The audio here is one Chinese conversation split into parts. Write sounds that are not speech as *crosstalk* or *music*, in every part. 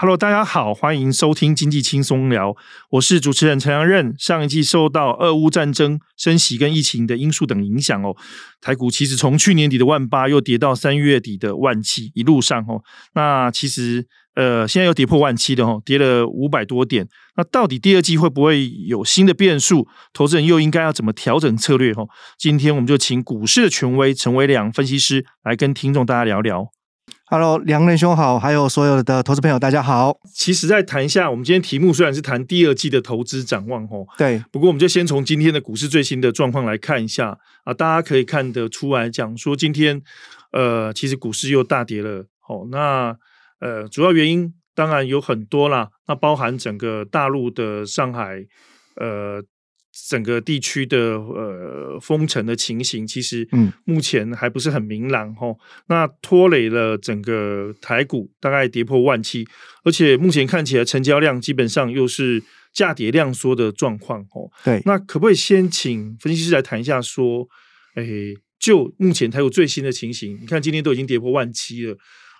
Hello，大家好，欢迎收听经济轻松聊，我是主持人陈阳任。上一季受到俄乌战争、升息跟疫情的因素等影响哦，台股其实从去年底的万八又跌到三月底的万七，一路上哦，那其实呃现在又跌破万七的哦，跌了五百多点。那到底第二季会不会有新的变数？投资人又应该要怎么调整策略？哦，今天我们就请股市的权威陈维良分析师来跟听众大家聊聊。Hello，梁仁兄好，还有所有的投资朋友，大家好。其实，在谈一下，我们今天题目虽然是谈第二季的投资展望，吼，对。不过，我们就先从今天的股市最新的状况来看一下啊，大家可以看得出来，讲说今天，呃，其实股市又大跌了，哦，那呃，主要原因当然有很多啦，那包含整个大陆的上海，呃。整个地区的呃封城的情形，其实嗯目前还不是很明朗哈、嗯。那拖累了整个台股，大概跌破万七，而且目前看起来成交量基本上又是价跌量缩的状况哦。对，那可不可以先请分析师来谈一下，说，哎，就目前台股最新的情形，你看今天都已经跌破万七了，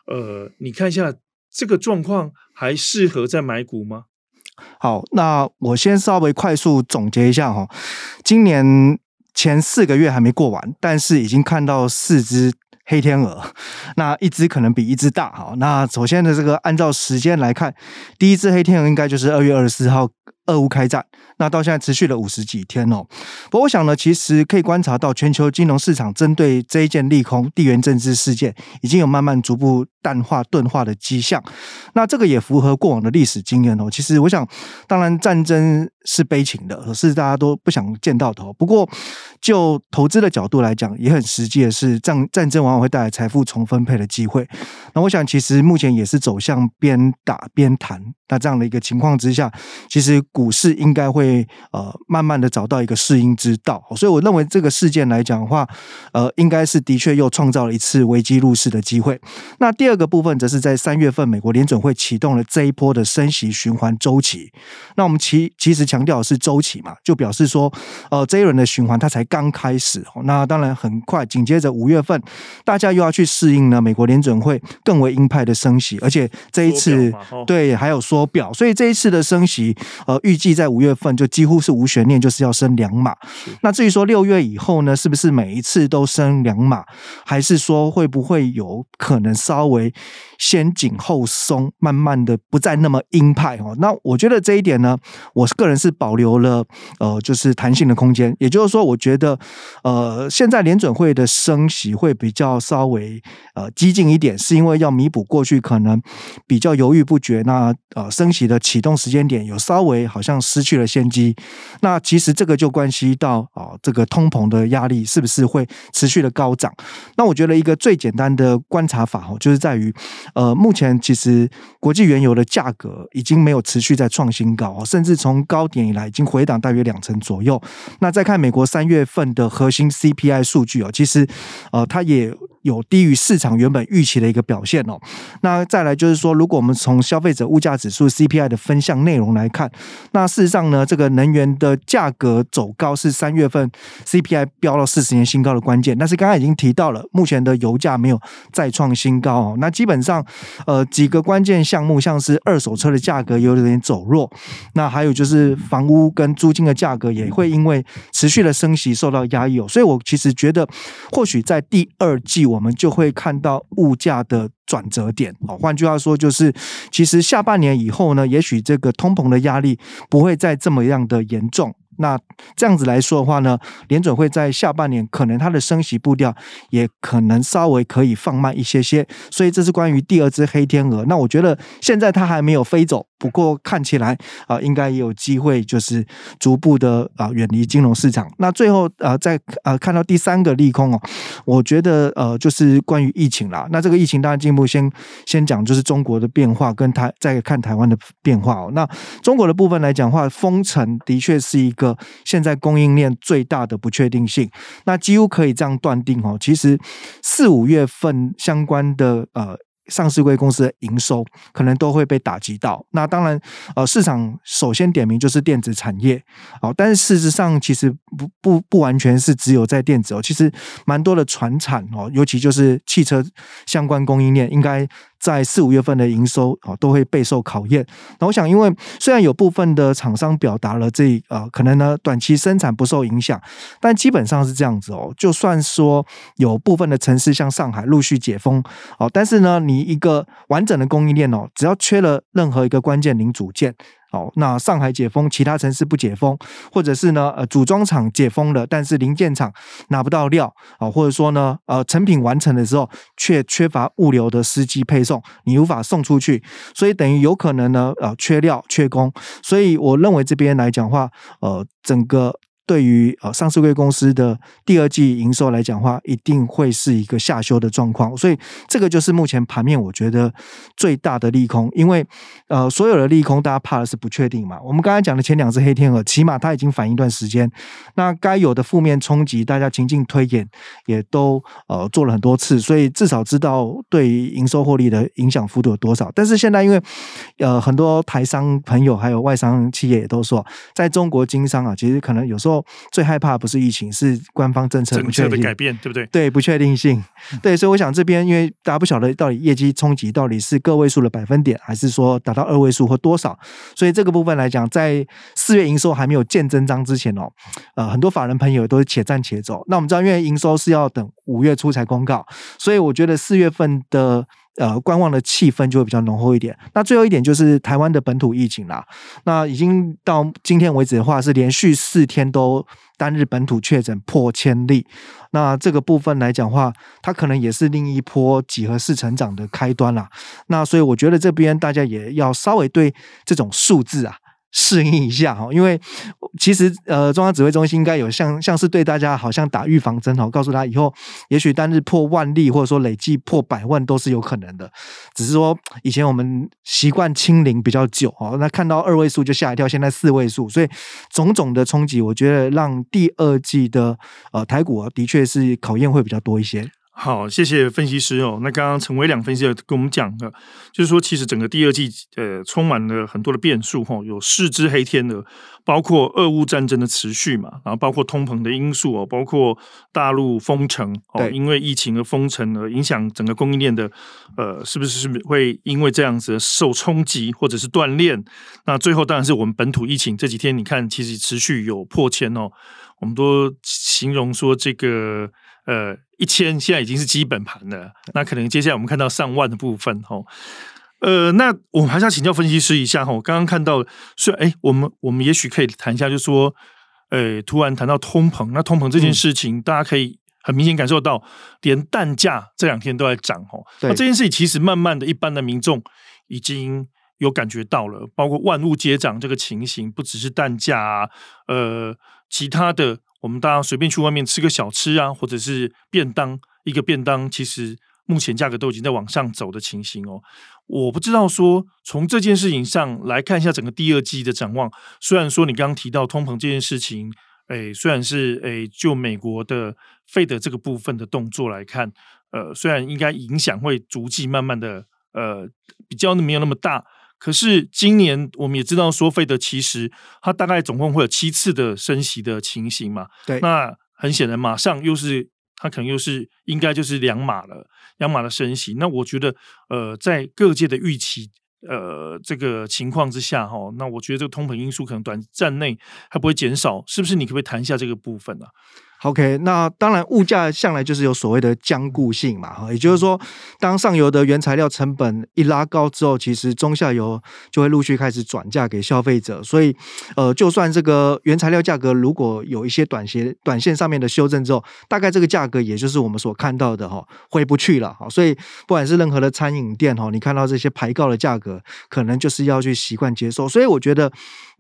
呃，你看一下这个状况还适合再买股吗？好，那我先稍微快速总结一下哈，今年前四个月还没过完，但是已经看到四只黑天鹅，那一只可能比一只大哈。那首先的这个按照时间来看，第一只黑天鹅应该就是二月二十四号。俄乌开战，那到现在持续了五十几天哦。不过我想呢，其实可以观察到，全球金融市场针对这一件利空地缘政治事件，已经有慢慢逐步淡化钝化的迹象。那这个也符合过往的历史经验哦。其实我想，当然战争是悲情的，可是大家都不想见到的。不过就投资的角度来讲，也很实际的是，战战争往往会带来财富重分配的机会。那我想，其实目前也是走向边打边谈。那这样的一个情况之下，其实股市应该会呃慢慢的找到一个适应之道，所以我认为这个事件来讲的话，呃，应该是的确又创造了一次危机入市的机会。那第二个部分则是在三月份，美国联准会启动了这一波的升息循环周期。那我们其其实强调的是周期嘛，就表示说，呃，这一轮的循环它才刚开始。那当然很快，紧接着五月份，大家又要去适应呢，美国联准会更为鹰派的升息，而且这一次对还有缩。表，所以这一次的升息，呃，预计在五月份就几乎是无悬念，就是要升两码。那至于说六月以后呢，是不是每一次都升两码，还是说会不会有可能稍微先紧后松，慢慢的不再那么鹰派？哦，那我觉得这一点呢，我个人是保留了呃，就是弹性的空间。也就是说，我觉得呃，现在联准会的升息会比较稍微呃激进一点，是因为要弥补过去可能比较犹豫不决那呃。升息的启动时间点有稍微好好像失去了先机，那其实这个就关系到啊，这个通膨的压力是不是会持续的高涨？那我觉得一个最简单的观察法哦，就是在于呃，目前其实国际原油的价格已经没有持续在创新高，甚至从高点以来已经回档大约两成左右。那再看美国三月份的核心 CPI 数据哦，其实呃，它也。有低于市场原本预期的一个表现哦。那再来就是说，如果我们从消费者物价指数 CPI 的分项内容来看，那事实上呢，这个能源的价格走高是三月份 CPI 飙到四十年新高的关键。但是刚才已经提到了，目前的油价没有再创新高哦。那基本上，呃，几个关键项目像是二手车的价格有点走弱，那还有就是房屋跟租金的价格也会因为持续的升息受到压抑哦。所以我其实觉得，或许在第二季我。们就会看到物价的转折点。哦，换句话说，就是其实下半年以后呢，也许这个通膨的压力不会再这么样的严重。那这样子来说的话呢，联准会在下半年可能它的升息步调也可能稍微可以放慢一些些。所以这是关于第二只黑天鹅。那我觉得现在它还没有飞走。不过看起来啊、应该也有机会，就是逐步的啊远离金融市场。那最后啊，再啊看到第三个利空哦，我觉得呃就是关于疫情啦。那这个疫情当然进一步先先讲，就是中国的变化跟台再看台湾的变化哦。那中国的部分来讲的话，封城的确是一个现在供应链最大的不确定性。那几乎可以这样断定哦，其实四五月份相关的呃。上市柜公司的营收可能都会被打击到。那当然，呃，市场首先点名就是电子产业，好，但是事实上其实不不不完全是只有在电子哦，其实蛮多的船产哦，尤其就是汽车相关供应链，应该在四五月份的营收啊都会备受考验。那我想，因为虽然有部分的厂商表达了这呃可能呢短期生产不受影响，但基本上是这样子哦。就算说有部分的城市像上海陆续解封哦，但是呢，你一个完整的供应链哦，只要缺了任何一个关键零组件。哦，那上海解封，其他城市不解封，或者是呢，呃，组装厂解封了，但是零件厂拿不到料啊，或者说呢，呃，成品完成的时候却缺乏物流的司机配送，你无法送出去，所以等于有可能呢，呃，缺料缺工，所以我认为这边来讲话，呃，整个。对于呃上市柜公司的第二季营收来讲的话，一定会是一个下修的状况，所以这个就是目前盘面我觉得最大的利空，因为呃所有的利空大家怕的是不确定嘛。我们刚才讲的前两只黑天鹅，起码它已经反映一段时间，那该有的负面冲击，大家情境推演也都呃做了很多次，所以至少知道对于营收获利的影响幅度有多少。但是现在因为呃很多台商朋友还有外商企业也都说，在中国经商啊，其实可能有时候。最害怕不是疫情，是官方政策不确定政策的改变，对不对？对，不确定性。对，所以我想这边，因为大家不晓得到底业绩冲击到底是个位数的百分点，还是说达到二位数或多少，所以这个部分来讲，在四月营收还没有见真章之前哦，呃，很多法人朋友都是且战且走。那我们知道，因为营收是要等五月初才公告，所以我觉得四月份的。呃，观望的气氛就会比较浓厚一点。那最后一点就是台湾的本土疫情啦。那已经到今天为止的话，是连续四天都单日本土确诊破千例。那这个部分来讲的话，它可能也是另一波几何式成长的开端啦。那所以我觉得这边大家也要稍微对这种数字啊。适应一下哈，因为其实呃，中央指挥中心应该有像像是对大家好像打预防针哈，告诉他以后也许单日破万例，或者说累计破百万都是有可能的。只是说以前我们习惯清零比较久哦，那看到二位数就吓一跳，现在四位数，所以种种的冲击，我觉得让第二季的呃台股啊，的确是考验会比较多一些。好，谢谢分析师哦。那刚刚陈伟两分析师跟我们讲的，就是说，其实整个第二季呃，充满了很多的变数哈、哦，有四只黑天鹅，包括俄乌战争的持续嘛，然后包括通膨的因素哦，包括大陆封城哦，因为疫情而封城而影响整个供应链的呃，是不是是会因为这样子受冲击或者是断裂？那最后当然是我们本土疫情这几天，你看其实持续有破千哦，我们都形容说这个。呃，一千现在已经是基本盘了，那可能接下来我们看到上万的部分哦。呃，那我们还是要请教分析师一下哈。我刚刚看到，虽然哎，我们我们也许可以谈一下，就是说，呃，突然谈到通膨，那通膨这件事情，嗯、大家可以很明显感受到，连蛋价这两天都在涨哦。那这件事情其实慢慢的，一般的民众已经有感觉到了，包括万物皆涨这个情形，不只是蛋价啊，呃，其他的。我们大家随便去外面吃个小吃啊，或者是便当，一个便当，其实目前价格都已经在往上走的情形哦。我不知道说从这件事情上来看一下整个第二季的展望。虽然说你刚刚提到通膨这件事情，诶，虽然是诶，就美国的费德这个部分的动作来看，呃，虽然应该影响会逐季慢慢的，呃，比较没有那么大。可是今年我们也知道，说费德其实它大概总共会有七次的升息的情形嘛。对，那很显然马上又是它可能又是应该就是两码了，两码的升息。那我觉得呃，在各界的预期呃这个情况之下哈，那我觉得这个通膨因素可能短暂内还不会减少，是不是？你可不可以谈一下这个部分呢、啊？OK，那当然，物价向来就是有所谓的僵固性嘛，哈，也就是说，当上游的原材料成本一拉高之后，其实中下游就会陆续开始转嫁给消费者，所以，呃，就算这个原材料价格如果有一些短线、短线上面的修正之后，大概这个价格也就是我们所看到的哈，回不去了，哈，所以不管是任何的餐饮店哈，你看到这些排告的价格，可能就是要去习惯接受，所以我觉得。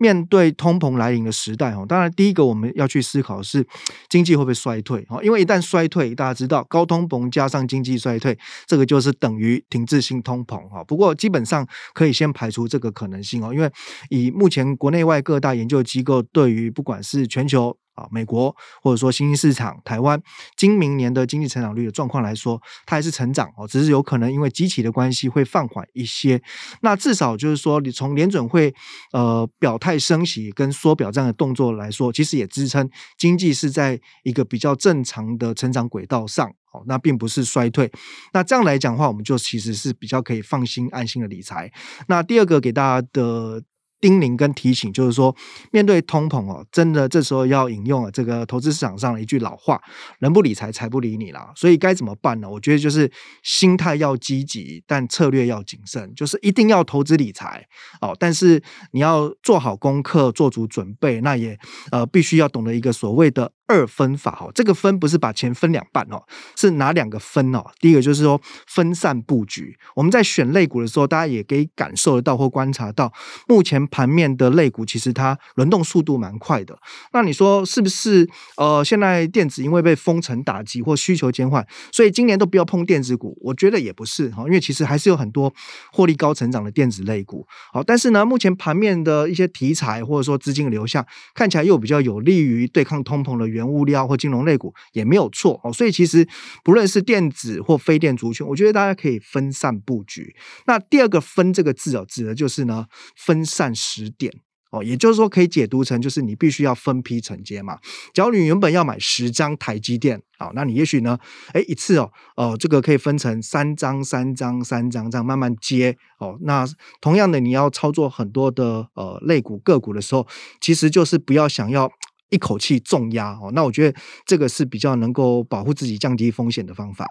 面对通膨来临的时代，哈，当然第一个我们要去思考是经会不会衰退，哈，因为一旦衰退，大家知道高通膨加上经济衰退，这个就是等于停滞性通膨，哈。不过基本上可以先排除这个可能性哦，因为以目前国内外各大研究机构对于不管是全球。啊，美国或者说新兴市场、台湾，今明年的经济成长率的状况来说，它还是成长哦，只是有可能因为基期的关系会放缓一些。那至少就是说，你从联准会呃表态升息跟缩表这样的动作来说，其实也支撑经济是在一个比较正常的成长轨道上。好，那并不是衰退。那这样来讲的话，我们就其实是比较可以放心安心的理财。那第二个给大家的。叮咛跟提醒，就是说，面对通膨哦，真的这时候要引用了这个投资市场上的一句老话：“人不理财，财不理你啦。”所以该怎么办呢？我觉得就是心态要积极，但策略要谨慎。就是一定要投资理财哦，但是你要做好功课，做足准备。那也呃，必须要懂得一个所谓的。二分法哦，这个分不是把钱分两半哦，是哪两个分哦？第一个就是说分散布局。我们在选类股的时候，大家也可以感受得到或观察到，目前盘面的类股其实它轮动速度蛮快的。那你说是不是？呃，现在电子因为被封城打击或需求减缓，所以今年都不要碰电子股？我觉得也不是哈，因为其实还是有很多获利高成长的电子类股。好，但是呢，目前盘面的一些题材或者说资金流向看起来又比较有利于对抗通膨的原原物料或金融类股也没有错哦，所以其实不论是电子或非电族群，我觉得大家可以分散布局。那第二个“分”这个字哦，指的就是呢分散时点哦，也就是说可以解读成就是你必须要分批承接嘛。假如你原本要买十张台积电，好，那你也许呢，哎一次哦，哦这个可以分成三张、三张、三张这样慢慢接哦。那同样的，你要操作很多的呃类股个股的时候，其实就是不要想要。一口气重压哦，那我觉得这个是比较能够保护自己、降低风险的方法。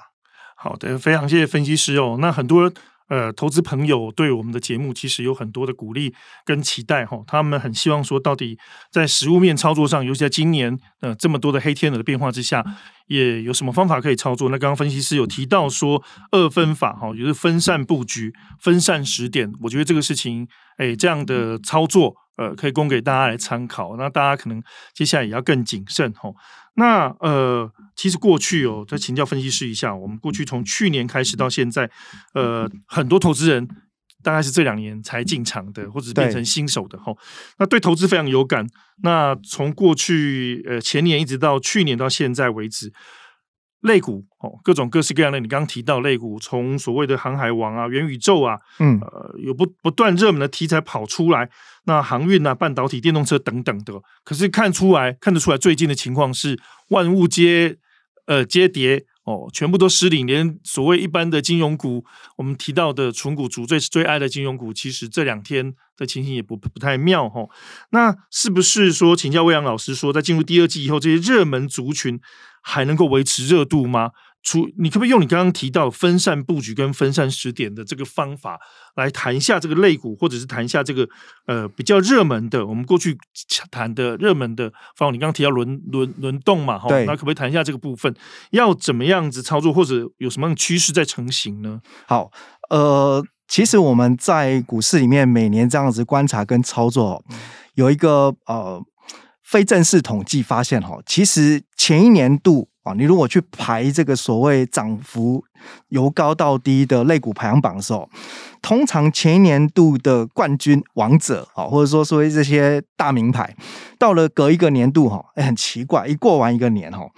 好的，非常谢谢分析师哦。那很多呃投资朋友对我们的节目其实有很多的鼓励跟期待哈、他们很希望说，到底在实物面操作上，尤其在今年呃这么多的黑天鹅的变化之下，也有什么方法可以操作？那刚刚分析师有提到说二分法哈，也就是分散布局、分散时点，我觉得这个事情哎这样的操作。呃，可以供给大家来参考。那大家可能接下来也要更谨慎吼。那呃，其实过去哦，再请教分析师一下，我们过去从去年开始到现在，呃，很多投资人大概是这两年才进场的，或者是变成新手的吼。对那对投资非常有感。那从过去呃前年一直到去年到现在为止。类股哦，各种各式各样的，你刚刚提到类股，从所谓的航海王啊、元宇宙啊，嗯，呃，有不不断热门的题材跑出来，那航运啊、半导体、电动车等等的，可是看出来看得出来，最近的情况是万物皆呃皆跌哦，全部都失灵，连所谓一般的金融股，我们提到的纯股族最最爱的金融股，其实这两天的情形也不不太妙哈、哦。那是不是说，请教魏阳老师说，在进入第二季以后，这些热门族群？还能够维持热度吗？除你可不可以用你刚刚提到分散布局跟分散时点的这个方法来谈一下这个类股，或者是谈一下这个呃比较热门的，我们过去谈的热门的方法？你刚刚提到轮轮轮动嘛，哈对，那可不可以谈一下这个部分？要怎么样子操作，或者有什么样的趋势在成型呢？好，呃，其实我们在股市里面每年这样子观察跟操作，有一个呃。非正式统计发现，哈，其实前一年度啊，你如果去排这个所谓涨幅由高到低的类股排行榜的时候，通常前一年度的冠军王者啊，或者说所谓这些大名牌，到了隔一个年度，哈，很奇怪，一过完一个年，哈。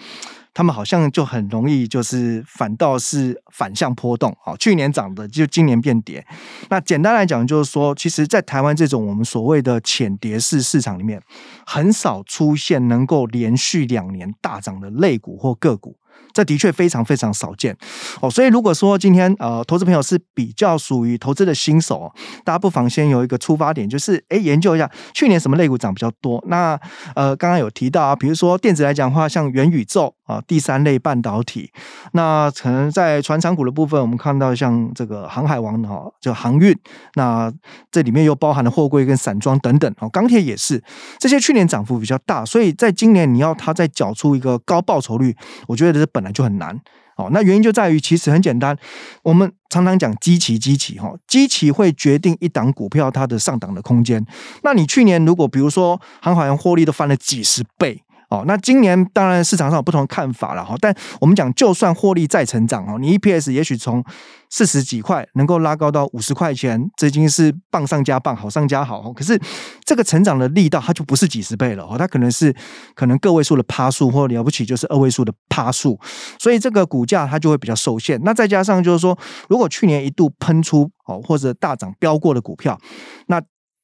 他们好像就很容易，就是反倒是反向波动。好，去年涨的就今年变跌。那简单来讲，就是说，其实，在台湾这种我们所谓的浅跌式市场里面，很少出现能够连续两年大涨的类股或个股。这的确非常非常少见。哦，所以如果说今天呃，投资朋友是比较属于投资的新手，大家不妨先有一个出发点，就是诶研究一下去年什么类股涨比较多。那呃，刚刚有提到啊，比如说电子来讲的话，像元宇宙啊，第三类半导体，那可能在传产股的部分，我们看到像这个航海王哈，就航运，那这里面又包含了货柜跟散装等等。哦，钢铁也是，这些去年涨幅比较大，所以在今年你要它再缴出一个高报酬率，我觉得是本来就很难哦，那原因就在于其实很简单，我们常常讲基期，基期哈，基期会决定一档股票它的上档的空间。那你去年如果比如说航海王获利都翻了几十倍。哦，那今年当然市场上有不同看法了哈，但我们讲，就算获利再成长哦，你 EPS 也许从四十几块能够拉高到五十块钱，这已经是棒上加棒，好上加好哦。可是这个成长的力道，它就不是几十倍了哦，它可能是可能个位数的趴数，或了不起就是二位数的趴数，所以这个股价它就会比较受限。那再加上就是说，如果去年一度喷出哦，或者大涨飙过的股票，那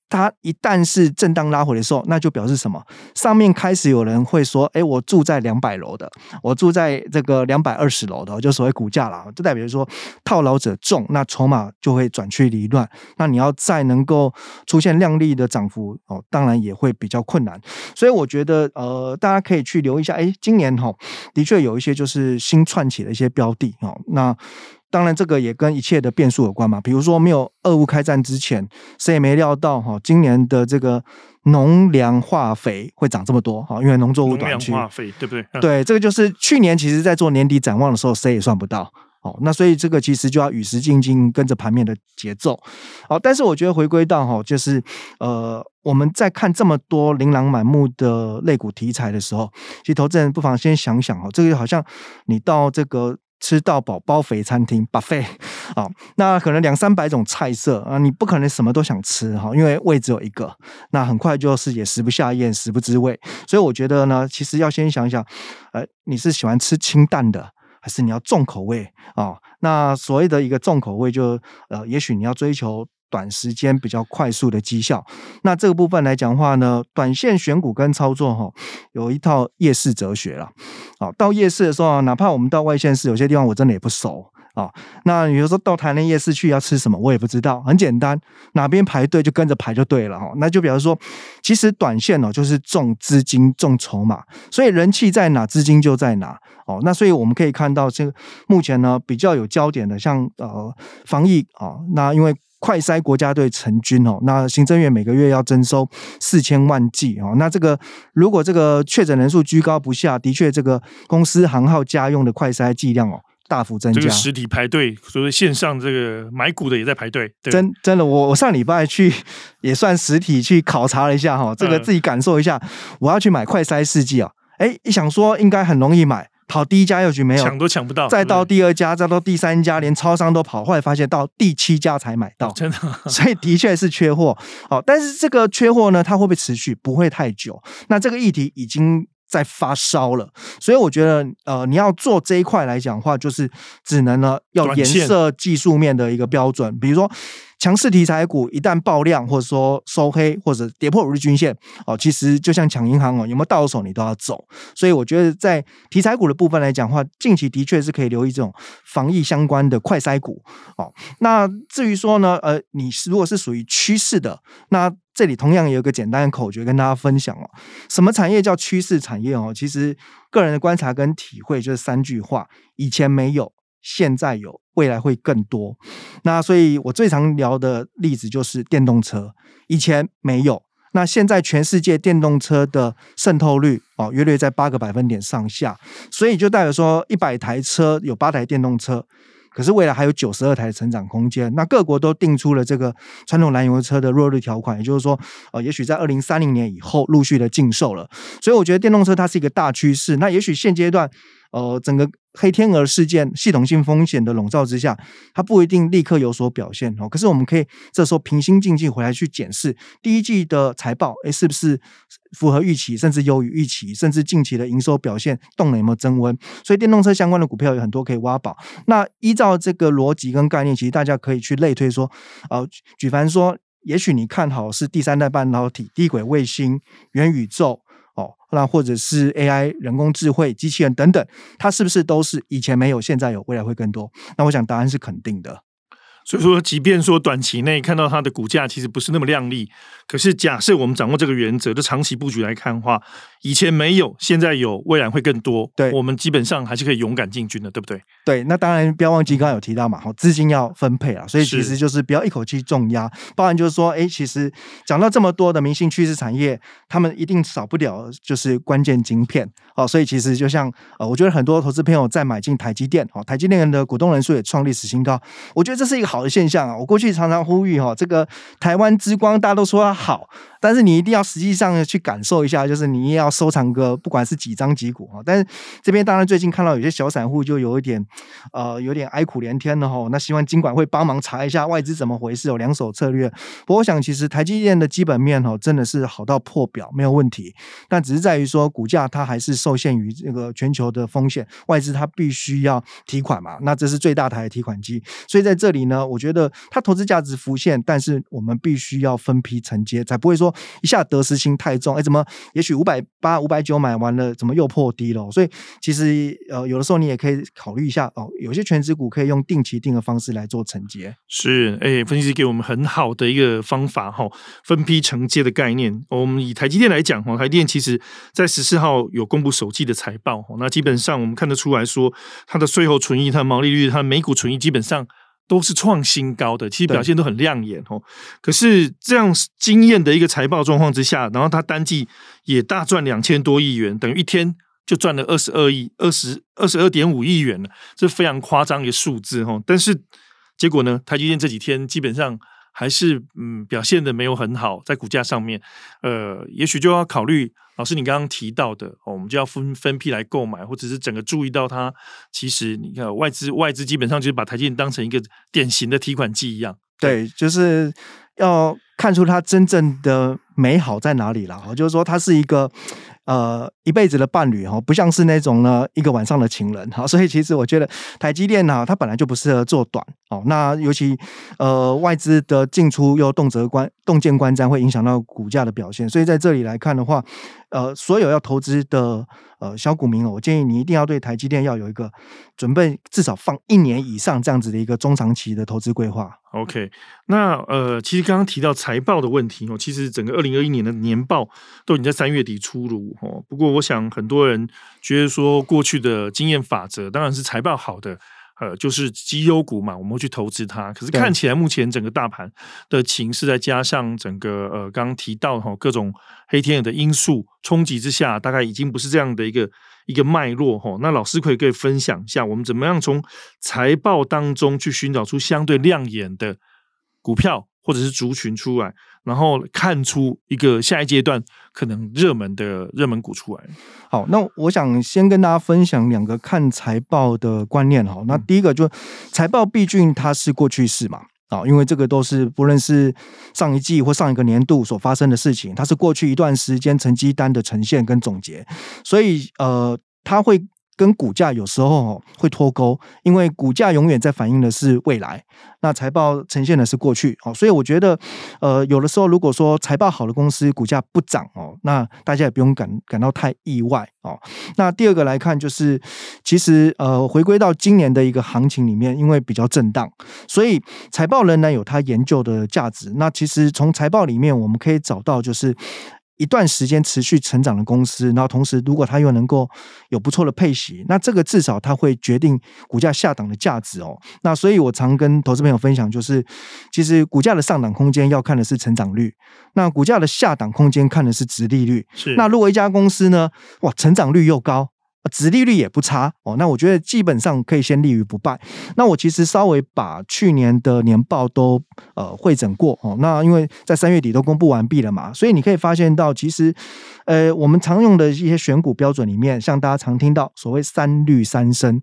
它一旦是震荡拉回的时候，那就表示什么？上面开始有人会说：“哎，我住在两百楼的，我住在这个两百二十楼的，就所谓股价啦，就代表说套牢者重，那筹码就会转趋离乱。那你要再能够出现亮丽的涨幅哦，当然也会比较困难。所以我觉得，呃，大家可以去留意一下。哎，今年哈、的确有一些就是新串起的一些标的哦，那。当然，这个也跟一切的变数有关嘛。比如说，没有俄乌开战之前，谁也没料到哈，今年的这个农粮化肥会涨这么多哈，因为农作物短缺。农粮化肥对不对？对，这个就是去年其实在做年底展望的时候，谁也算不到哦。那所以这个其实就要与时俱进，跟着盘面的节奏。好，但是我觉得回归到哈，就是呃，我们在看这么多琳琅满目的类股题材的时候，其实投资人不妨先想想哈，这个好像你到这个。吃到饱包肥餐厅 buffet 啊，那可能两三百种菜色啊，你不可能什么都想吃哈，因为胃只有一个，那很快就是也食不下咽，食不知味。所以我觉得呢，其实要先想想，呃，你是喜欢吃清淡的，还是你要重口味啊？那所谓的一个重口味就，就呃，也许你要追求。短时间比较快速的绩效，那这个部分来讲的话呢，短线选股跟操作哈，有一套夜市哲学了。好，到夜市的时候，哪怕我们到外县市，有些地方我真的也不熟啊。那比如说到台南夜市去要吃什么，我也不知道。很简单，哪边排队就跟着排就对了哈。那就比如说，其实短线哦就是重资金重筹码，所以人气在哪，资金就在哪哦。那所以我们可以看到，这目前呢比较有焦点的，像呃防疫啊，那因为。快筛国家队成军哦，那行政院每个月要征收四千万剂哦，那这个如果这个确诊人数居高不下，的确这个公司行号家用的快筛剂量哦大幅增加。这个实体排队，所以线上这个买股的也在排队。真真的，我我上礼拜去也算实体去考察了一下哈，这个自己感受一下，我要去买快筛试剂啊，哎，一想说应该很容易买。跑第一家药局没有，抢都抢不到，再到第二家，再到第三家，连超商都跑，后来发现到第七家才买到，真的，*laughs* 所以的确是缺货。好，但是这个缺货呢，它会不会持续？不会太久。那这个议题已经在发烧了，所以我觉得，呃，你要做这一块来讲的话，就是只能呢要颜色技术面的一个标准，比如说。强势题材股一旦爆量，或者说收黑，或者跌破五日均线，哦，其实就像抢银行哦，有没有到手你都要走。所以我觉得在题材股的部分来讲的话，近期的确是可以留意这种防疫相关的快筛股。哦，那至于说呢，呃，你如果是属于趋势的，那这里同样有一个简单的口诀跟大家分享哦。什么产业叫趋势产业哦？其实个人的观察跟体会就是三句话：以前没有。现在有，未来会更多。那所以，我最常聊的例子就是电动车，以前没有，那现在全世界电动车的渗透率哦，约略在八个百分点上下，所以就代表说，一百台车有八台电动车。可是未来还有九十二台的成长空间，那各国都定出了这个传统燃油车的落日条款，也就是说，呃，也许在二零三零年以后陆续的禁售了。所以我觉得电动车它是一个大趋势。那也许现阶段，呃，整个黑天鹅事件系统性风险的笼罩之下，它不一定立刻有所表现哦。可是我们可以这时候平心静气回来去检视第一季的财报，诶，是不是符合预期，甚至优于预期，甚至近期的营收表现动能有没有增温？所以电动车相关的股票有很多可以挖宝。那依照这个逻辑跟概念，其实大家可以去类推说，呃，举凡说，也许你看好是第三代半导体、低轨卫星、元宇宙。那或者是 AI 人工智慧、机器人等等，它是不是都是以前没有，现在有，未来会更多？那我想答案是肯定的。所以说，即便说短期内看到它的股价其实不是那么亮丽，可是假设我们掌握这个原则，就长期布局来看的话，以前没有，现在有，未来会更多。对，我们基本上还是可以勇敢进军的，对不对？对，那当然不要忘记刚刚有提到嘛，好，资金要分配啊，所以其实就是不要一口气重压。包含就是说，哎，其实讲到这么多的明星趋势产业，他们一定少不了就是关键晶片。哦，所以其实就像呃，我觉得很多投资朋友在买进台积电，哦，台积电的股东人数也创历史新高，我觉得这是一个好好的现象啊。我过去常常呼吁哈，这个台湾之光大家都说它好。但是你一定要实际上去感受一下，就是你也要收藏个不管是几张几股哈。但是这边当然最近看到有些小散户就有一点呃有点哀苦连天的哈，那希望金管会帮忙查一下外资怎么回事，有两手策略。不过我想其实台积电的基本面哈真的是好到破表，没有问题，但只是在于说股价它还是受限于这个全球的风险，外资它必须要提款嘛，那这是最大台的提款机，所以在这里呢，我觉得它投资价值浮现，但是我们必须要分批承接，才不会说一下得失心太重。哎，怎么也许五百八、五百九买完了，怎么又破低了？所以其实呃，有的时候你也可以考虑一下哦，有些全值股可以用定期定额方式来做承接。是，哎，分析师给我们很好的一个方法哈，分批承接的概念。我们以台积电来讲哈，台积电其实在十四号有公布首季的财报，那基本上我们看得出来说，它的税后存益、它的毛利率、它的每股存益基本上。都是创新高的，其实表现都很亮眼哦。可是这样惊艳的一个财报状况之下，然后它单季也大赚两千多亿元，等于一天就赚了二十二亿、二十二十二点五亿元了，这非常夸张一个数字哦。但是结果呢，台积电这几天基本上还是嗯表现的没有很好，在股价上面，呃，也许就要考虑。老师，你刚刚提到的，我们就要分分批来购买，或者是整个注意到它。其实你看，外资外资基本上就是把台积电当成一个典型的提款机一样。对，就是要看出它真正的美好在哪里了。就是说，它是一个。呃，一辈子的伴侣哈，不像是那种呢一个晚上的情人哈，*laughs* 所以其实我觉得台积电呢，它本来就不适合做短哦。那尤其呃外资的进出又动辄观动见观瞻，会影响到股价的表现。所以在这里来看的话，呃，所有要投资的呃小股民哦，我建议你一定要对台积电要有一个准备，至少放一年以上这样子的一个中长期的投资规划。OK，那呃，其实刚刚提到财报的问题哦，其实整个二零二一年的年报都已经在三月底出炉哦。不过，我想很多人觉得说，过去的经验法则当然是财报好的，呃，就是绩优股嘛，我们会去投资它。可是看起来目前整个大盘的情势，再加上整个呃刚刚提到哈各种黑天鹅的因素冲击之下，大概已经不是这样的一个。一个脉络哈，那老师可以可以分享一下，我们怎么样从财报当中去寻找出相对亮眼的股票或者是族群出来，然后看出一个下一阶段可能热门的热门股出来。好，那我想先跟大家分享两个看财报的观念哈。那第一个就财报毕竟它是过去式嘛。啊，因为这个都是不论是上一季或上一个年度所发生的事情，它是过去一段时间成绩单的呈现跟总结，所以呃，它会。跟股价有时候会脱钩，因为股价永远在反映的是未来，那财报呈现的是过去哦，所以我觉得，呃，有的时候如果说财报好的公司股价不涨哦，那大家也不用感感到太意外哦。那第二个来看，就是其实呃，回归到今年的一个行情里面，因为比较震荡，所以财报仍然有它研究的价值。那其实从财报里面我们可以找到就是。一段时间持续成长的公司，然后同时如果它又能够有不错的配息，那这个至少它会决定股价下档的价值哦。那所以我常跟投资朋友分享，就是其实股价的上档空间要看的是成长率，那股价的下档空间看的是值利率。是。那如果一家公司呢，哇，成长率又高。殖利率也不差哦，那我觉得基本上可以先立于不败。那我其实稍微把去年的年报都呃会诊过哦，那因为在三月底都公布完毕了嘛，所以你可以发现到，其实呃我们常用的一些选股标准里面，像大家常听到所谓三率三升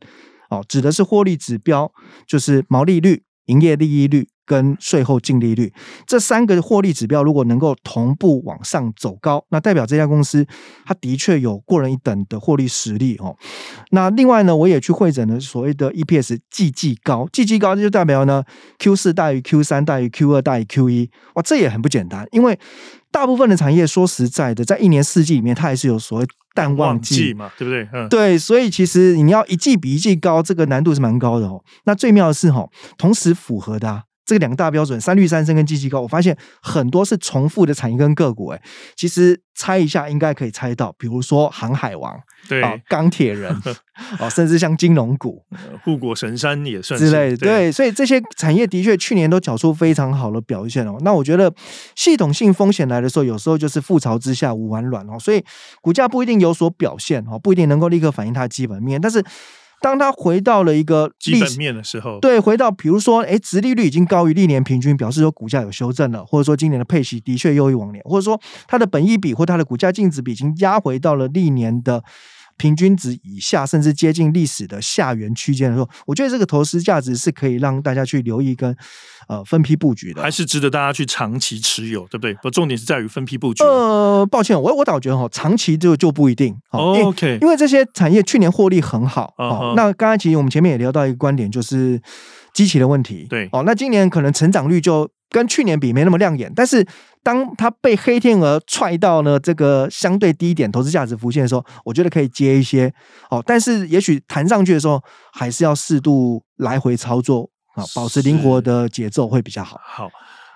哦，指的是获利指标，就是毛利率、营业利益率。跟税后净利率这三个获利指标，如果能够同步往上走高，那代表这家公司它的确有过人一等的获利实力哦。那另外呢，我也去会诊了所谓的 EPS 季季高，季季高就代表呢 Q 四大于 Q 三大于 Q 二大于 Q 一，哇，这也很不简单，因为大部分的产业说实在的，在一年四季里面，它还是有所谓。淡旺季嘛，对不对？嗯，对，所以其实你要一季比一季高，这个难度是蛮高的哦。那最妙的是哈，同时符合的啊。这个两个大标准，三率三升跟季季高，我发现很多是重复的产业跟个股，哎，其实猜一下应该可以猜到，比如说航海王，对，啊，钢铁人，哦，*laughs* 甚至像金融股，护国神山也算是之类的，对，对，所以这些产业的确去年都缴出非常好的表现哦。那我觉得系统性风险来的时候，有时候就是覆巢之下无完卵哦，所以股价不一定有所表现哦，不一定能够立刻反映它的基本面，但是。当它回到了一个基本面的时候，对，回到比如说，哎，殖利率已经高于历年平均，表示说股价有修正了，或者说今年的配息的确优于往年，或者说它的本益比或它的股价净值比已经压回到了历年的。平均值以下，甚至接近历史的下缘区间的时候，我觉得这个投资价值是可以让大家去留意跟呃分批布局的，还是值得大家去长期持有，对不对？不，重点是在于分批布局。呃，抱歉，我我倒觉得哈，长期就就不一定。哦、OK，因为这些产业去年获利很好。哦、uh-huh. 那刚才其实我们前面也聊到一个观点，就是机器的问题。对，哦，那今年可能成长率就跟去年比没那么亮眼，但是。当它被黑天鹅踹到呢这个相对低点，投资价值浮现的时候，我觉得可以接一些哦。但是也许弹上去的时候，还是要适度来回操作啊，保持灵活的节奏会比较好。好，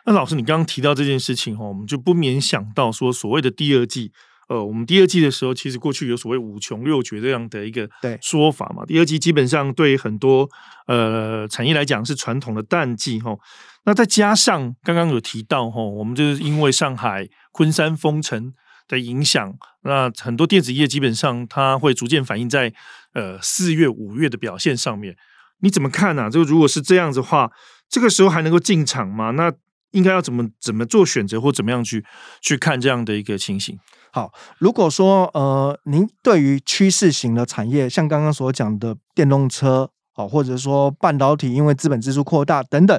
那老师你刚刚提到这件事情哦，我们就不免想到说，所谓的第二季，呃，我们第二季的时候，其实过去有所谓五穷六绝这样的一个说法嘛。第二季基本上对很多呃产业来讲是传统的淡季哈。那再加上刚刚有提到哈，我们就是因为上海昆山封城的影响，那很多电子业基本上它会逐渐反映在呃四月五月的表现上面。你怎么看啊？就如果是这样子的话，这个时候还能够进场吗？那应该要怎么怎么做选择，或怎么样去去看这样的一个情形？好，如果说呃，您对于趋势型的产业，像刚刚所讲的电动车。哦，或者说半导体，因为资本支出扩大等等，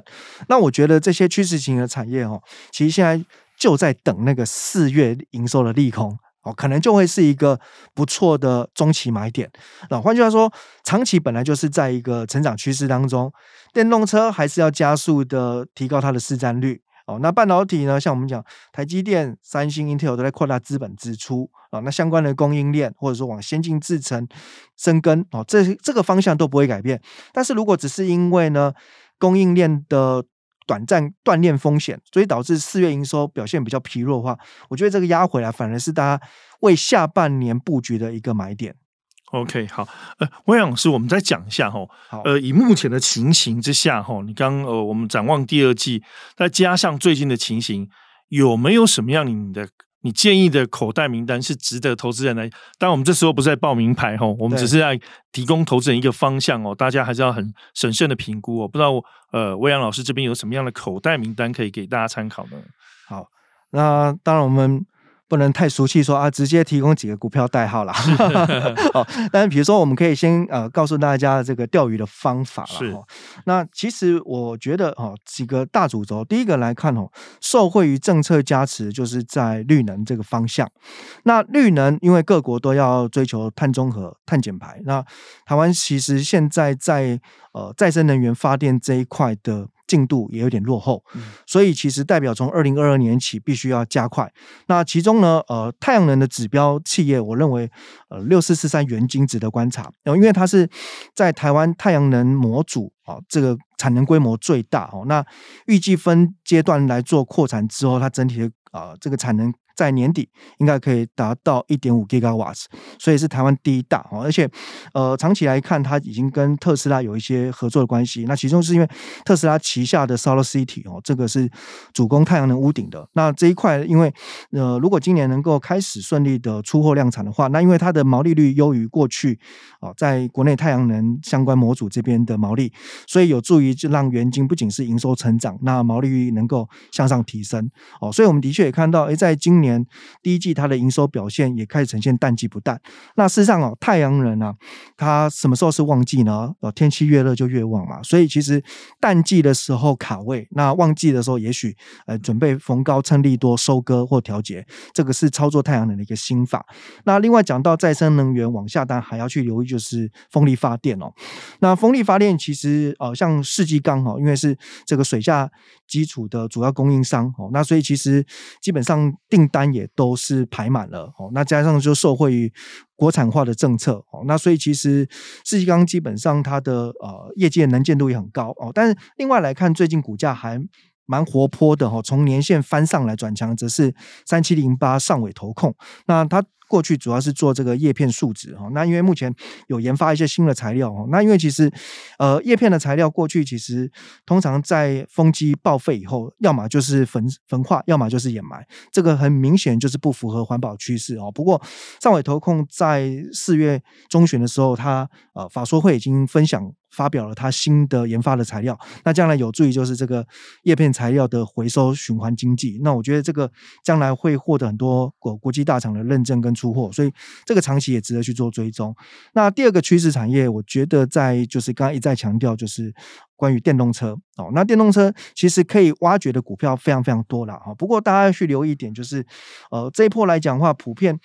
那我觉得这些趋势型的产业哦，其实现在就在等那个四月营收的利空哦，可能就会是一个不错的中期买点。那换句话说，长期本来就是在一个成长趋势当中，电动车还是要加速的提高它的市占率。哦，那半导体呢？像我们讲，台积电、三星、Intel 都在扩大资本支出啊。那相关的供应链或者说往先进制程深耕哦，这这个方向都不会改变。但是如果只是因为呢供应链的短暂断链风险，所以导致四月营收表现比较疲弱的话，我觉得这个压回来反而是大家为下半年布局的一个买点。OK，好，呃，魏老师，我们再讲一下哈，呃，以目前的情形之下哈，你刚呃，我们展望第二季，再加上最近的情形，有没有什么样你的你建议的口袋名单是值得投资人来？当然，我们这时候不是在报名牌哈，我们只是在提供投资人一个方向哦，大家还是要很审慎的评估哦。不知道呃，魏阳老师这边有什么样的口袋名单可以给大家参考呢？好，那当然我们。不能太俗气说啊，直接提供几个股票代号啦。好，*laughs* 但是比如说，我们可以先呃告诉大家这个钓鱼的方法了。是。那其实我觉得哦，几个大主轴，第一个来看哦，受惠于政策加持，就是在绿能这个方向。那绿能因为各国都要追求碳中和、碳减排，那台湾其实现在在呃再生能源发电这一块的。进度也有点落后，所以其实代表从二零二二年起必须要加快。那其中呢，呃，太阳能的指标企业，我认为呃六四四三元晶值得观察，因为它是在台湾太阳能模组啊这个产能规模最大哦。那预计分阶段来做扩产之后，它整体的啊这个产能。在年底应该可以达到一点五 gigawas 所以是台湾第一大哦。而且，呃，长期来看，它已经跟特斯拉有一些合作的关系。那其中是因为特斯拉旗下的 Solar City 哦，这个是主攻太阳能屋顶的。那这一块，因为呃，如果今年能够开始顺利的出货量产的话，那因为它的毛利率优于过去哦，在国内太阳能相关模组这边的毛利，所以有助于就让元晶不仅是营收成长，那毛利率能够向上提升哦。所以我们的确也看到，诶，在今年。年第一季它的营收表现也开始呈现淡季不淡。那事实上哦，太阳能啊，它什么时候是旺季呢？哦，天气越热就越旺嘛。所以其实淡季的时候卡位，那旺季的时候也许呃准备逢高趁利多收割或调节，这个是操作太阳能的一个心法。那另外讲到再生能源往下，单还要去留意就是风力发电哦。那风力发电其实哦，像世纪钢哦，因为是这个水下基础的主要供应商哦，那所以其实基本上订单。也都是排满了哦，那加上就受惠于国产化的政策哦，那所以其实世纪钢基本上它的呃业绩能见度也很高哦，但是另外来看最近股价还蛮活泼的哈，从年线翻上来转强，则是三七零八上尾投控，那它过去主要是做这个叶片树脂哈，那因为目前有研发一些新的材料哈，那因为其实呃叶片的材料过去其实通常在风机报废以后，要么就是焚焚化，要么就是掩埋，这个很明显就是不符合环保趋势哦。不过上尾投控在四月中旬的时候，他呃法说会已经分享。发表了他新的研发的材料，那将来有助于就是这个叶片材料的回收循环经济。那我觉得这个将来会获得很多国国际大厂的认证跟出货，所以这个长期也值得去做追踪。那第二个趋势产业，我觉得在就是刚刚一再强调，就是关于电动车哦。那电动车其实可以挖掘的股票非常非常多了哈。不过大家要去留意一点，就是呃这一波来讲的话，普遍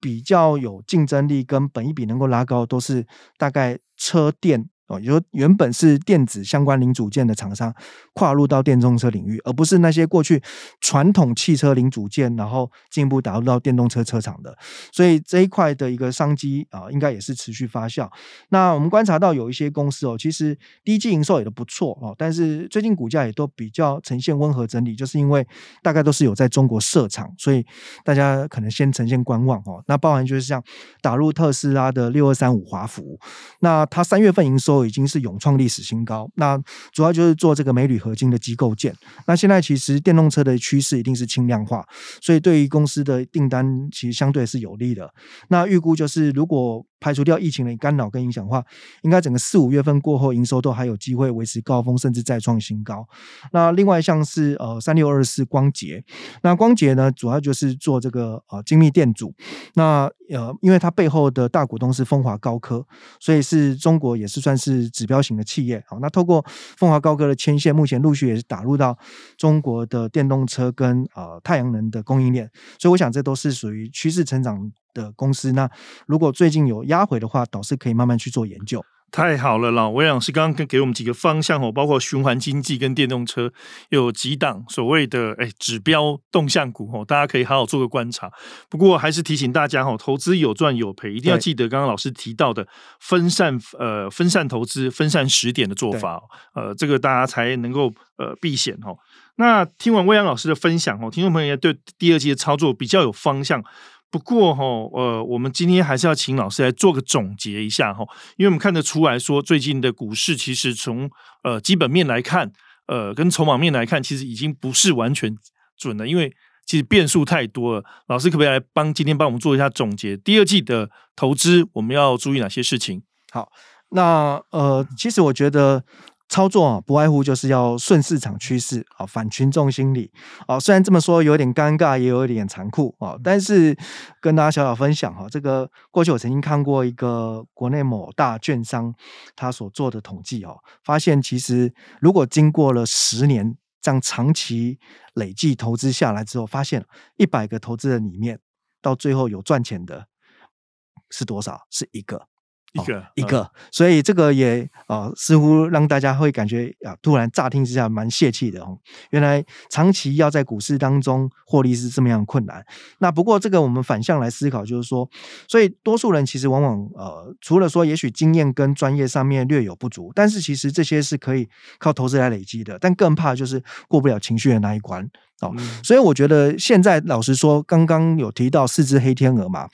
比较有竞争力跟本一比能够拉高，都是大概车电。哦，也就原本是电子相关零组件的厂商跨入到电动车领域，而不是那些过去传统汽车零组件，然后进一步打入到电动车车厂的。所以这一块的一个商机啊，应该也是持续发酵。那我们观察到有一些公司哦，其实第一季营收也都不错哦，但是最近股价也都比较呈现温和整理，就是因为大概都是有在中国设厂，所以大家可能先呈现观望哦。那包含就是像打入特斯拉的六二三五华孚，那它三月份营收。都已经是永创历史新高。那主要就是做这个镁铝合金的机构件。那现在其实电动车的趋势一定是轻量化，所以对于公司的订单其实相对是有利的。那预估就是如果排除掉疫情的干扰跟影响的话，应该整个四五月份过后，营收都还有机会维持高峰，甚至再创新高。那另外像是呃三六二四光頡，那光頡呢主要就是做这个呃精密电阻。那呃因为它背后的大股东是风华高科，所以是中国也是算是是指标型的企业。好，那透过风华高科的牵线，目前陆续也是打入到中国的电动车跟呃太阳能的供应链。所以我想这都是属于趋势成长的公司，那如果最近有压回的话，倒是可以慢慢去做研究。太好了老，魏老师刚刚给我们几个方向哦，包括循环经济跟电动车，有几档所谓的哎指标动向股哦，大家可以好好做个观察。不过还是提醒大家哈，投资有赚有赔，一定要记得刚刚老师提到的分散呃分散投资、分散时点的做法，呃，这个大家才能够呃避险哈。那听完魏阳老师的分享哦，听众朋友也对第二季的操作比较有方向。不过哈，呃，我们今天还是要请老师来做个总结一下哈，因为我们看得出来说，最近的股市其实从呃基本面来看，呃，跟筹码面来看，其实已经不是完全准了，因为其实变数太多了。老师可不可以来帮今天帮我们做一下总结？第二季的投资我们要注意哪些事情？好，那呃，其实我觉得。操作啊，不外乎就是要顺市场趋势啊，反群众心理啊。虽然这么说有点尴尬，也有一点残酷啊，但是跟大家小小分享哈。这个过去我曾经看过一个国内某大券商他所做的统计哦，发现其实如果经过了十年这样长期累计投资下来之后，发现一百个投资人里面，到最后有赚钱的是多少？是一个。一个、哦、一个，所以这个也啊、呃，似乎让大家会感觉啊，突然乍听之下蛮泄气的哦。原来长期要在股市当中获利是这么样困难。那不过这个我们反向来思考，就是说，所以多数人其实往往呃，除了说也许经验跟专业上面略有不足，但是其实这些是可以靠投资来累积的。但更怕就是过不了情绪的那一关。哦，所以我觉得现在老实说，刚刚有提到四只黑天鹅嘛，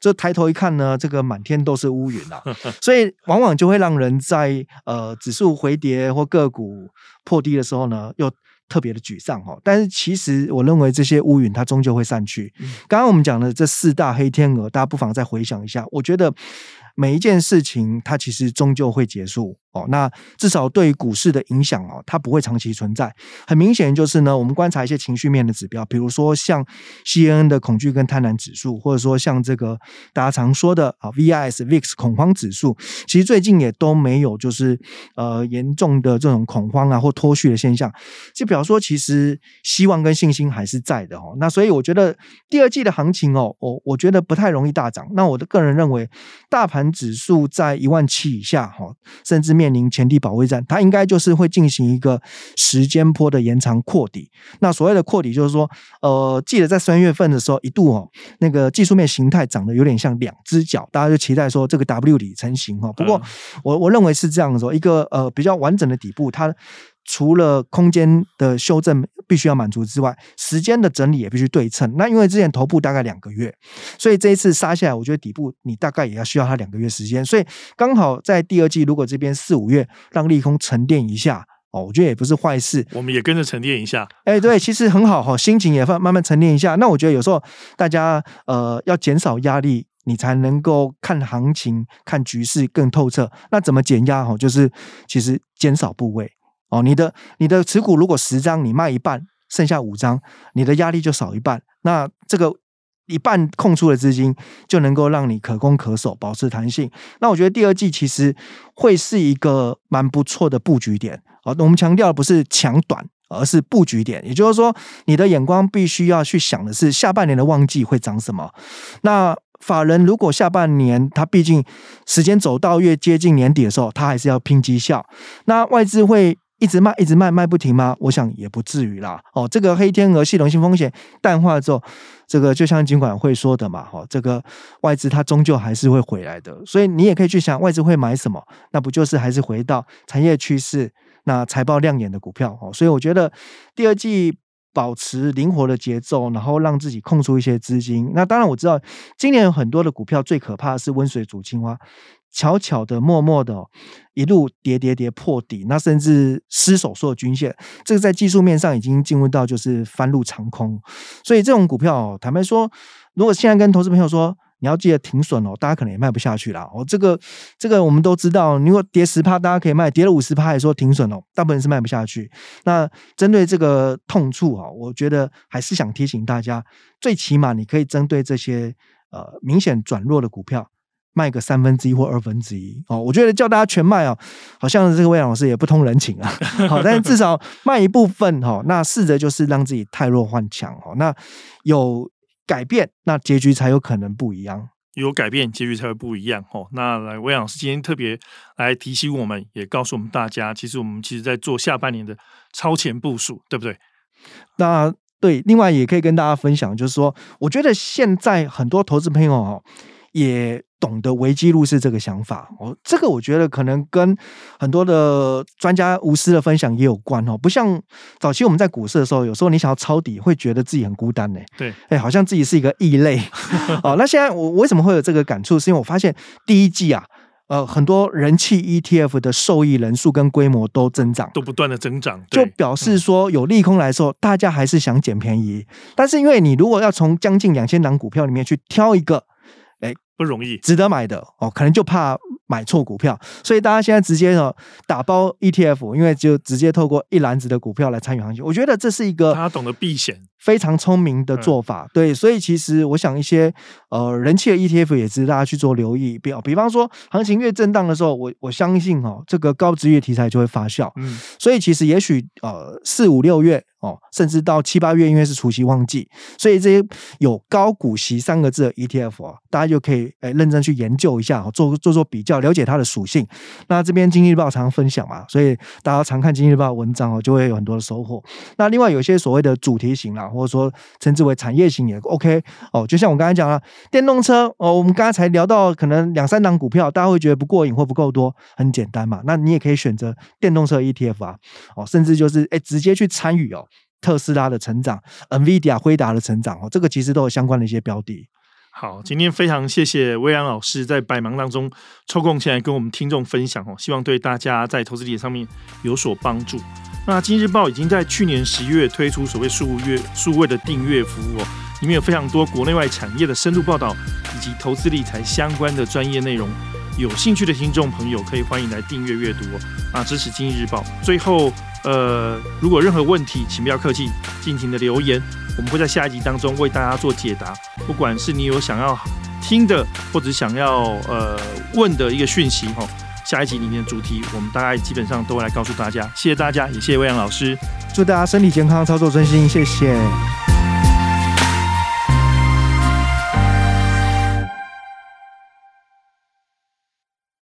这抬头一看呢，这个满天都是乌云啊，*laughs* 所以往往就会让人在呃指数回跌或个股破低的时候呢，又特别的沮丧哈。但是其实我认为这些乌云它终究会散去。刚刚我们讲的这四大黑天鹅，大家不妨再回想一下，我觉得每一件事情它其实终究会结束。哦，那至少对于股市的影响哦，它不会长期存在。很明显就是呢，我们观察一些情绪面的指标，比如说像 CNN 的恐惧跟贪婪指数，或者说像这个大家常说的啊 V I S VIX 恐慌指数，其实最近也都没有就是呃严重的这种恐慌啊或脱序的现象，就表示说其实希望跟信心还是在的哦。那所以我觉得第二季的行情哦，我我觉得不太容易大涨。那我的个人认为，大盘指数在一万七以下哈，甚至面。面临前地保卫战，它应该就是会进行一个时间波的延长扩底。那所谓的扩底，就是说，呃，记得在三月份的时候，一度哦，那个技术面形态长得有点像两只脚，大家就期待说这个 W 底成型哈。不过我我认为是这样子说，一个呃比较完整的底部，它除了空间的修正必须要满足之外，时间的整理也必须对称。那因为之前头部大概两个月，所以这一次杀下来，我觉得底部你大概也要需要它两个月时间。所以刚好在第二季，如果这边四五月让利空沉淀一下哦，我觉得也不是坏事。我们也跟着沉淀一下。哎，对，其实很好哈，心情也慢慢慢沉淀一下。那我觉得有时候大家呃要减少压力，你才能够看行情、看局势更透彻。那怎么减压哈？就是其实减少部位。哦，你的你的持股如果十张，你卖一半，剩下五张，你的压力就少一半。那这个一半空出的资金，就能够让你可攻可守，保持弹性。那我觉得第二季其实会是一个蛮不错的布局点。哦，我们强调的不是抢短，而是布局点。也就是说，你的眼光必须要去想的是下半年的旺季会涨什么。那法人如果下半年他毕竟时间走到越接近年底的时候，他还是要拼绩效。那外资会。一直卖，一直卖，卖不停吗？我想也不至于啦。哦，这个黑天鹅系统性风险淡化之后，这个就像金管会说的嘛，哈，这个外资它终究还是会回来的。所以你也可以去想，外资会买什么？那不就是还是回到产业趋势、那财报亮眼的股票？哦，所以我觉得第二季保持灵活的节奏，然后让自己空出一些资金。那当然我知道，今年有很多的股票最可怕的是温水煮青蛙。悄悄的、默默的，一路跌跌跌破底，那甚至失守所有均线，这个在技术面上已经进入到就是翻入长空。所以这种股票，坦白说，如果现在跟投资朋友说你要记得停损哦，大家可能也卖不下去了哦。这个这个我们都知道，如果跌十趴，大家可以卖；跌了五十趴，还说停损哦，大部分是卖不下去。那针对这个痛处啊，我觉得还是想提醒大家，最起码你可以针对这些呃明显转弱的股票。卖个三分之一或二分之一哦，我觉得叫大家全卖哦，好像这个魏老师也不通人情啊。好，但是至少卖一部分哈，那试着就是让自己太弱换强哦。那有改变，那结局才有可能不一样。有改变，结局才会不一样哦。那来，魏老师今天特别来提醒我们，也告诉我们大家，其实我们其实在做下半年的超前部署，对不对？那对，另外也可以跟大家分享，就是说，我觉得现在很多投资朋友哦。也懂得危机入市这个想法哦，这个我觉得可能跟很多的专家无私的分享也有关哦。不像早期我们在股市的时候，有时候你想要抄底，会觉得自己很孤单呢。对，哎，好像自己是一个异类 *laughs* 哦。那现在我为什么会有这个感触？是因为我发现第一季啊，呃，很多人气 ETF 的受益人数跟规模都增长，都不断的增长，就表示说有利空来的时候，嗯、大家还是想捡便宜。但是因为你如果要从将近两千档股票里面去挑一个。不容易，值得买的哦，可能就怕买错股票，所以大家现在直接呢打包 ETF，因为就直接透过一篮子的股票来参与行情。我觉得这是一个他懂得避险，非常聪明的做法。嗯、对，所以其实我想一些呃人气的 ETF 也值得大家去做留意。比比方说，行情越震荡的时候，我我相信哦，这个高殖利率题材就会发酵。嗯，所以其实也许呃四五六月。哦，甚至到七八月，因为是除夕旺季，所以这些有高股息三个字的 ETF 啊，大家就可以诶认真去研究一下，做做做比较，了解它的属性。那这边经济日报常常分享嘛，所以大家常看经济日报文章哦，就会有很多的收获。那另外有些所谓的主题型啦，或者说称之为产业型也 OK 哦。就像我刚才讲了，电动车哦，我们刚才聊到可能两三档股票，大家会觉得不过瘾或不够多，很简单嘛。那你也可以选择电动车 ETF 啊，哦，甚至就是诶直接去参与哦。特斯拉的成长，NVIDIA 辉达的成长哦，这个其实都有相关的一些标的。好，今天非常谢谢威廉老师在百忙当中抽空前来跟我们听众分享哦，希望对大家在投资理财上面有所帮助。那今日报已经在去年十一月推出所谓数月数位的订阅服务哦，里面有非常多国内外产业的深度报道以及投资理财相关的专业内容。有兴趣的听众朋友可以欢迎来订阅阅读哦，啊，支持经济日报。最后。呃，如果任何问题，请不要客气，尽情的留言，我们会在下一集当中为大家做解答。不管是你有想要听的，或者想要呃问的一个讯息哈，下一集里面的主题，我们大概基本上都会来告诉大家。谢谢大家，也谢谢魏阳老师，祝大家身体健康，操作顺心，谢谢。